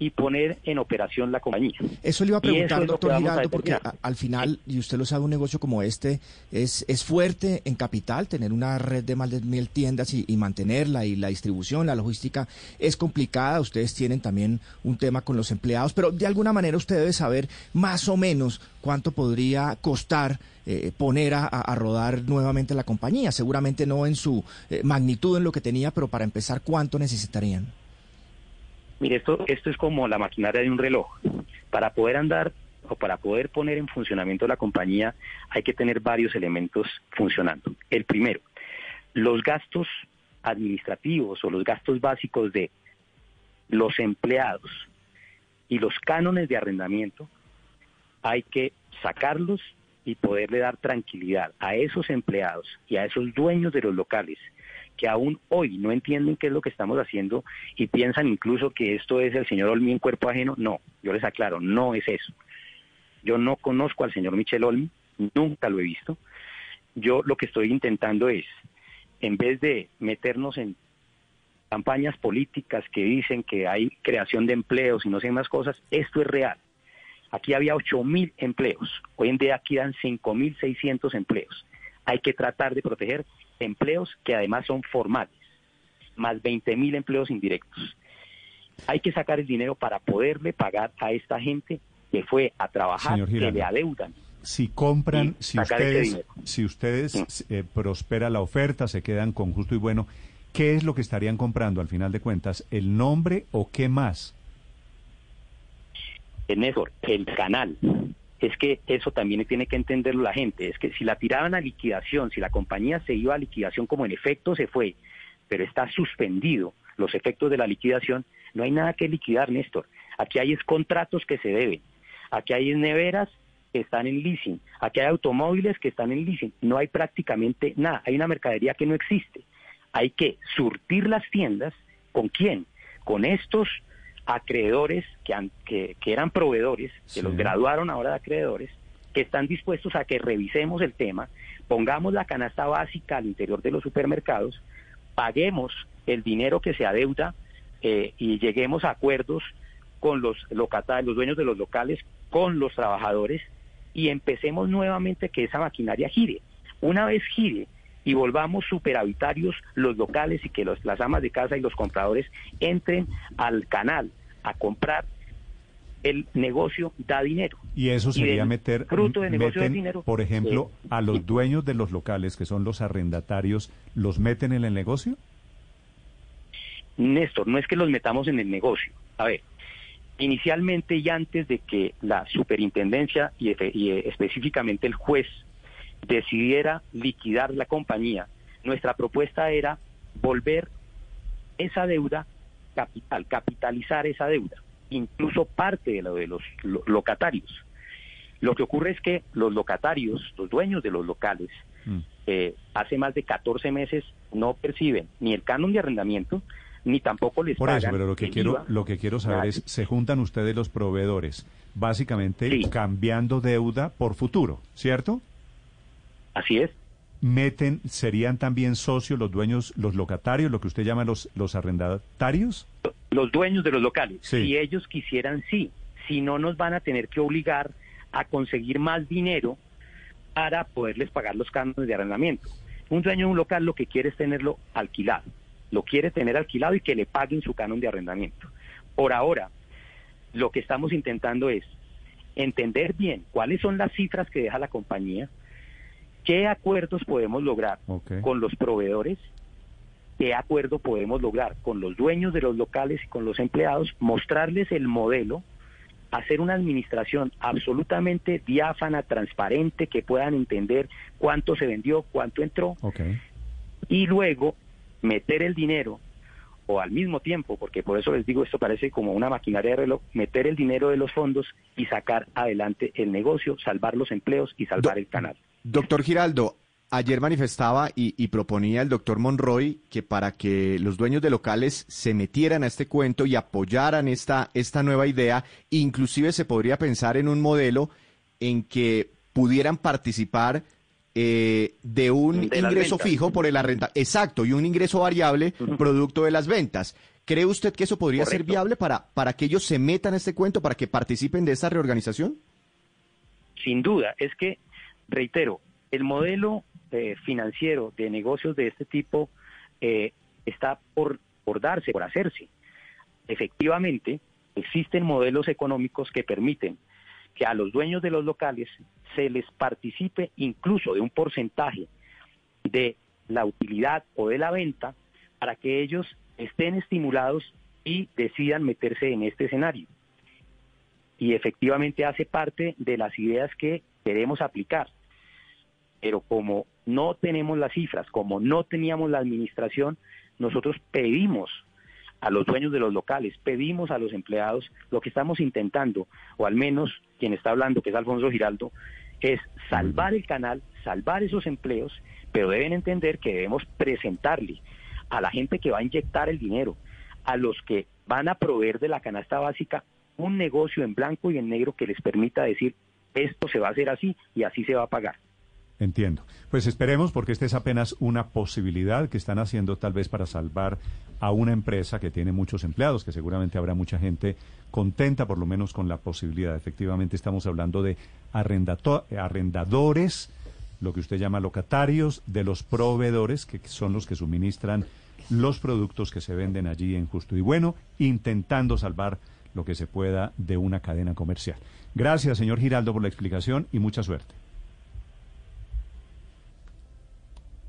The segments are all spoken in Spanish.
y poner en operación la compañía. Eso le iba a preguntar, doctor Giraldo, porque al final, y usted lo sabe, un negocio como este es, es fuerte en capital, tener una red de más de mil tiendas y, mantenerla y la distribución, la logística es complicada. Ustedes tienen también un tema con los empleados, pero de alguna manera usted debe saber más o menos cuánto podría costar eh, poner a, rodar nuevamente la compañía. Seguramente no en su eh, magnitud en lo que tenía, pero para empezar, ¿cuánto necesitarían? Mire, esto, esto es como la maquinaria de un reloj. Para poder andar o para poder poner en funcionamiento la compañía hay que tener varios elementos funcionando. El primero, los gastos administrativos o los gastos básicos de los empleados y los cánones de arrendamiento hay que sacarlos y poderle dar tranquilidad a esos empleados y a esos dueños de los locales que aún hoy no entienden qué es lo que estamos haciendo y piensan incluso que esto es el señor Olmi en cuerpo ajeno. No, yo les aclaro, no es eso. Yo no conozco al señor Michel Olmi, nunca lo he visto. Yo lo que estoy intentando es, en vez de meternos en campañas políticas que dicen que hay creación de empleos y no sé más cosas, esto es real. Aquí había 8.000 empleos, hoy en día quedan 5.600 empleos. Hay que tratar de proteger empleos que además son formales, más 20 mil empleos indirectos. Hay que sacar el dinero para poderle pagar a esta gente que fue a trabajar, que le adeudan. Si compran, si ustedes, si ustedes eh, prospera la oferta, se quedan con justo y bueno, ¿qué es lo que estarían comprando al final de cuentas? ¿El nombre o qué más? Eso, el canal. Es que eso también tiene que entenderlo la gente, es que si la tiraban a liquidación, si la compañía se iba a liquidación como en efecto se fue, pero está suspendido los efectos de la liquidación, no hay nada que liquidar, Néstor. Aquí hay contratos que se deben, aquí hay neveras que están en leasing, aquí hay automóviles que están en leasing, no hay prácticamente nada, hay una mercadería que no existe. Hay que surtir las tiendas, ¿con quién? Con estos acreedores que, que, eran proveedores, que los graduaron ahora de acreedores, que están dispuestos a que revisemos el tema, pongamos la canasta básica al interior de los supermercados, paguemos el dinero que se adeuda eh, y lleguemos a acuerdos con los locatarios, los dueños de los locales, con los trabajadores y empecemos nuevamente que esa maquinaria gire. Una vez gire, y volvamos superavitarios los locales y que las amas de casa y los compradores entren al canal a comprar, el negocio da dinero. Y eso sería meter, fruto de negocio de dinero. Por ejemplo, a los dueños de los locales, que son los arrendatarios, ¿los meten en el negocio? Néstor, no es que los metamos en el negocio. A ver, inicialmente y antes de que la superintendencia y específicamente el juez decidiera liquidar la compañía, nuestra propuesta era volver esa deuda capital, capitalizar esa deuda, incluso parte de lo de los locatarios. Lo que ocurre es que los locatarios, los dueños de los locales, mm. eh, hace más de 14 meses no perciben ni el canon de arrendamiento, ni tampoco les Por eso, pero lo que quiero, lo que quiero saber es, se juntan ustedes los proveedores, básicamente cambiando deuda por futuro, ¿cierto? Así es. Meten, ¿serían también socios los dueños, los locatarios, lo que usted llama los, los arrendatarios? Los dueños de los locales. Si ellos quisieran, sí. Si no, nos van a tener que obligar a conseguir más dinero para poderles pagar los cánones de arrendamiento. Un dueño de un local lo que quiere es tenerlo alquilado. Lo quiere tener alquilado y que le paguen su canon de arrendamiento. Por ahora, lo que estamos intentando es entender bien cuáles son las cifras que deja la compañía, ¿Qué acuerdos podemos lograr con los proveedores? ¿Qué acuerdo podemos lograr con los dueños de los locales y con los empleados? Mostrarles el modelo, hacer una administración absolutamente diáfana, transparente, que puedan entender cuánto se vendió, cuánto entró, y luego meter el dinero o al mismo tiempo, porque por eso les digo, esto parece como una maquinaria de reloj, meter el dinero de los fondos y sacar adelante el negocio, salvar los empleos y salvar el canal. Doctor Giraldo, ayer manifestaba y, proponía el doctor Monroy que para que los dueños de locales se metieran a este cuento y apoyaran esta, esta nueva idea, inclusive se podría pensar en un modelo en que pudieran participar eh, de un ingreso fijo por el arrenda. Exacto, y un ingreso variable producto de las ventas. ¿Cree usted que eso podría ser viable para, para que ellos se metan en este cuento, para que participen de esta reorganización? Sin duda, es que, reitero, el modelo eh, financiero de negocios de este tipo eh, está por, por darse, por hacerse. Efectivamente, existen modelos económicos que permiten que a los dueños de los locales se les participe incluso de un porcentaje de la utilidad o de la venta para que ellos estén estimulados y decidan meterse en este escenario. Y efectivamente hace parte de las ideas que queremos aplicar. Pero como no tenemos las cifras, como no teníamos la administración, nosotros pedimos a los dueños de los locales, pedimos a los empleados, lo que estamos intentando, o al menos quien está hablando, que es Alfonso Giraldo, es salvar el canal, salvar esos empleos, pero deben entender que debemos presentarle a la gente que va a inyectar el dinero, a los que van a proveer de la canasta básica un negocio en blanco y en negro que les permita decir esto se va a hacer así y así se va a pagar. Entiendo. Pues esperemos porque esta es apenas una posibilidad que están haciendo tal vez para salvar a una empresa que tiene muchos empleados, que seguramente habrá mucha gente contenta por lo menos con la posibilidad. Efectivamente estamos hablando de arrendadores, lo que usted llama locatarios, de los proveedores, que son los que suministran los productos que se venden allí en Justo y Bueno, intentando salvar lo que se pueda de una cadena comercial. Gracias, señor Giraldo, por la explicación y mucha suerte.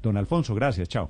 Don Alfonso, gracias, chao.